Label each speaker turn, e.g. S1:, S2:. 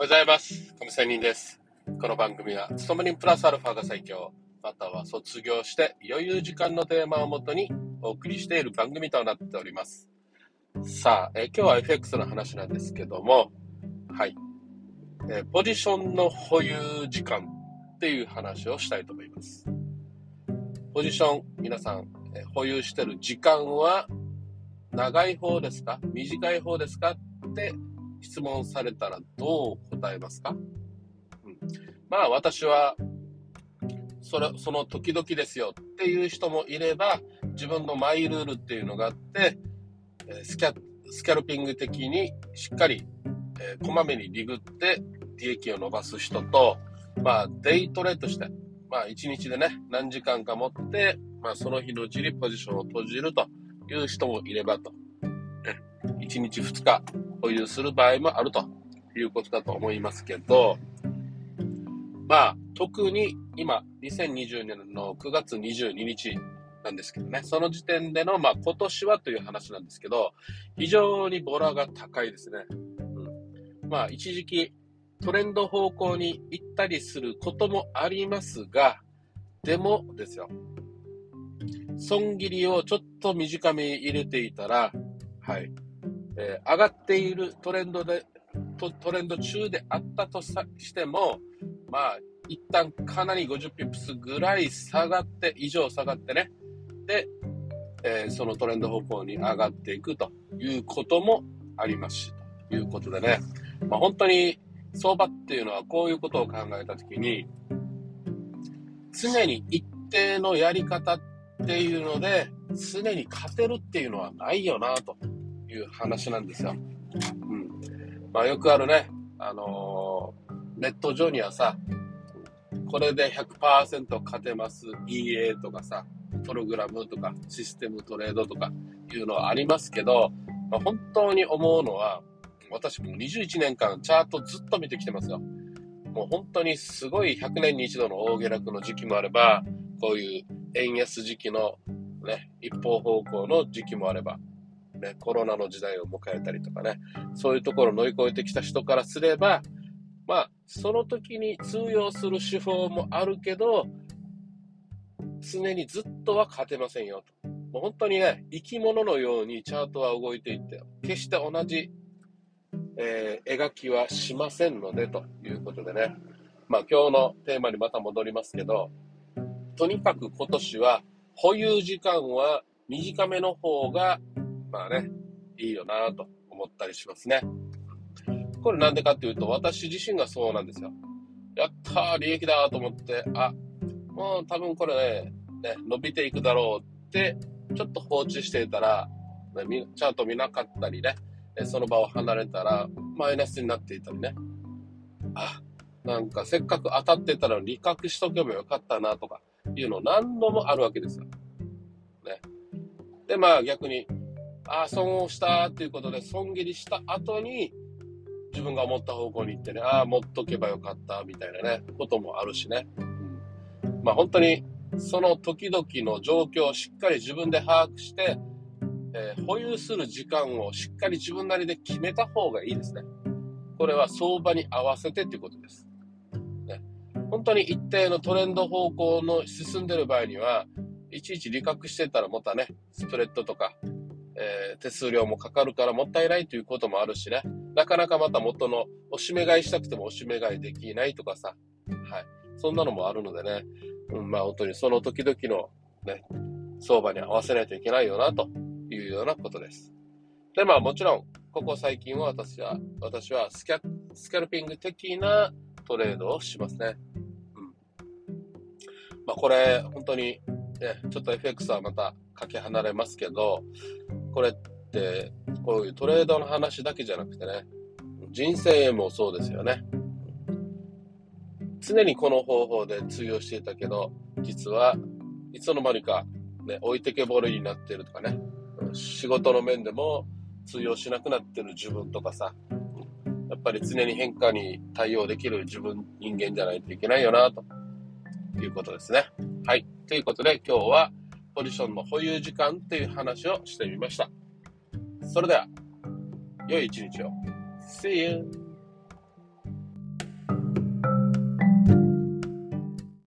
S1: はようございます。亀仙人です。この番組は、勤め人プラスアルファが最強、または卒業して余裕時間のテーマをもとにお送りしている番組となっております。さあ、え今日は FX の話なんですけども、はい。えポジションの保有時間っていう話をしたいと思います。ポジション、皆さん、え保有してる時間は長い方ですか？短い方ですか？って質問されたらどう答えますか、うん、まあ私はそれその時々ですよっていう人もいれば自分のマイルールっていうのがあってスキャスキャルピング的にしっかり、えーこまめにリグって利益を伸ばす人と、まあ、デイトレとして、まあ、1日でね何時間か持って、まあ、その日のうちにポジションを閉じるという人もいればと。1日2日保有する場合もあるということだと思いますけど、まあ、特に今、2020年の9月22日なんですけどね、その時点での、まあ、今年はという話なんですけど、非常にボラが高いですね。うん、まあ、一時期トレンド方向に行ったりすることもありますが、でもですよ、損切りをちょっと短めに入れていたら、はい、えー上がっているトレンドで、トトレンド中であったとしても、まあ、一旦かなり50ピップスぐらい下がって、以上下がってね、で、えーそのトレンド方向に上がっていくということもありますし、ということでね、まあ、本当に相場っていうのはこういうことを考えたときに、常に一定のやり方っていうので、常に勝てるっていうのはないよな、と。いう話なんですよ。うん。まあよくあるね、あのーネット上にはさ、これで100%勝てます EA とかさ、プログラムとかシステムトレードとかいうのはありますけど、まあ、本当に思うのは、私も21年間チャートずっと見てきてますよ。もう本当にすごい100年に一度の大下落の時期もあれば、こういう円安時期のね、一方方向の時期もあれば、ね、コロナの時代を迎えたりとかね、そういうところを乗り越えてきた人からすれば、まあ、その時に通用する手法もあるけど、常にずっとは勝てませんよと。もう本当にね、生き物のようにチャートは動いていって、決して同じ、えー描きはしませんので、ということでね。まあ今日のテーマにまた戻りますけど、とにかく今年は保有時間は短めの方が、まあね、いいよなと思ったりしますね。これなんでかっていうと、私自身がそうなんですよ。やったー、利益だと思って、あ、もう多分これね、ね伸びていくだろうって、ちょっと放置していたら、ねちゃんと見なかったりね、その場を離れたら、マイナスになっていたりね。あ、なんかせっかく当たってたら利確しとけばよかったなとかいうの何度もあるわけですよ。ね。で、まあ逆に、あ、損をしたっていうことで損切りした後に、自分が思った方向に行ってね、ああ、持っとけばよかった、みたいなね、こともあるしね。うん、まあ本当に、その時々の状況をしっかり自分で把握して、えー保有する時間をしっかり自分なりで決めた方がいいですね。これは相場に合わせてっていうことです。ね、本当に一定のトレンド方向の進んでる場合には、いちいち利確してたらまたね、スプレッドとか、えー手数料もかかるからもったいないということもあるしね。なかなかまた元のおしめ買いしたくてもおしめ買いできないとかさ。はい。そんなのもあるのでね。うん、まあ本当にその時々のね、相場に合わせないといけないよなというようなことです。で、まあもちろん、ここ最近は私は、私はスキャスキャルピング的なトレードをしますね。うん。まあこれ、本当に、ね、ちょっと FX はまたかけ離れますけど、これって、こういうトレードの話だけじゃなくてね、人生もそうですよね。常にこの方法で通用していたけど、実はいつの間にか、ね、置いてけぼりになってるとかね、仕事の面でも通用しなくなってる自分とかさ、やっぱり常に変化に対応できる自分、人間じゃないといけないよな、ということですね。はい。ということで今日はポジションの保有時間っていう話をしてみました。それでは、良い一日を。See you!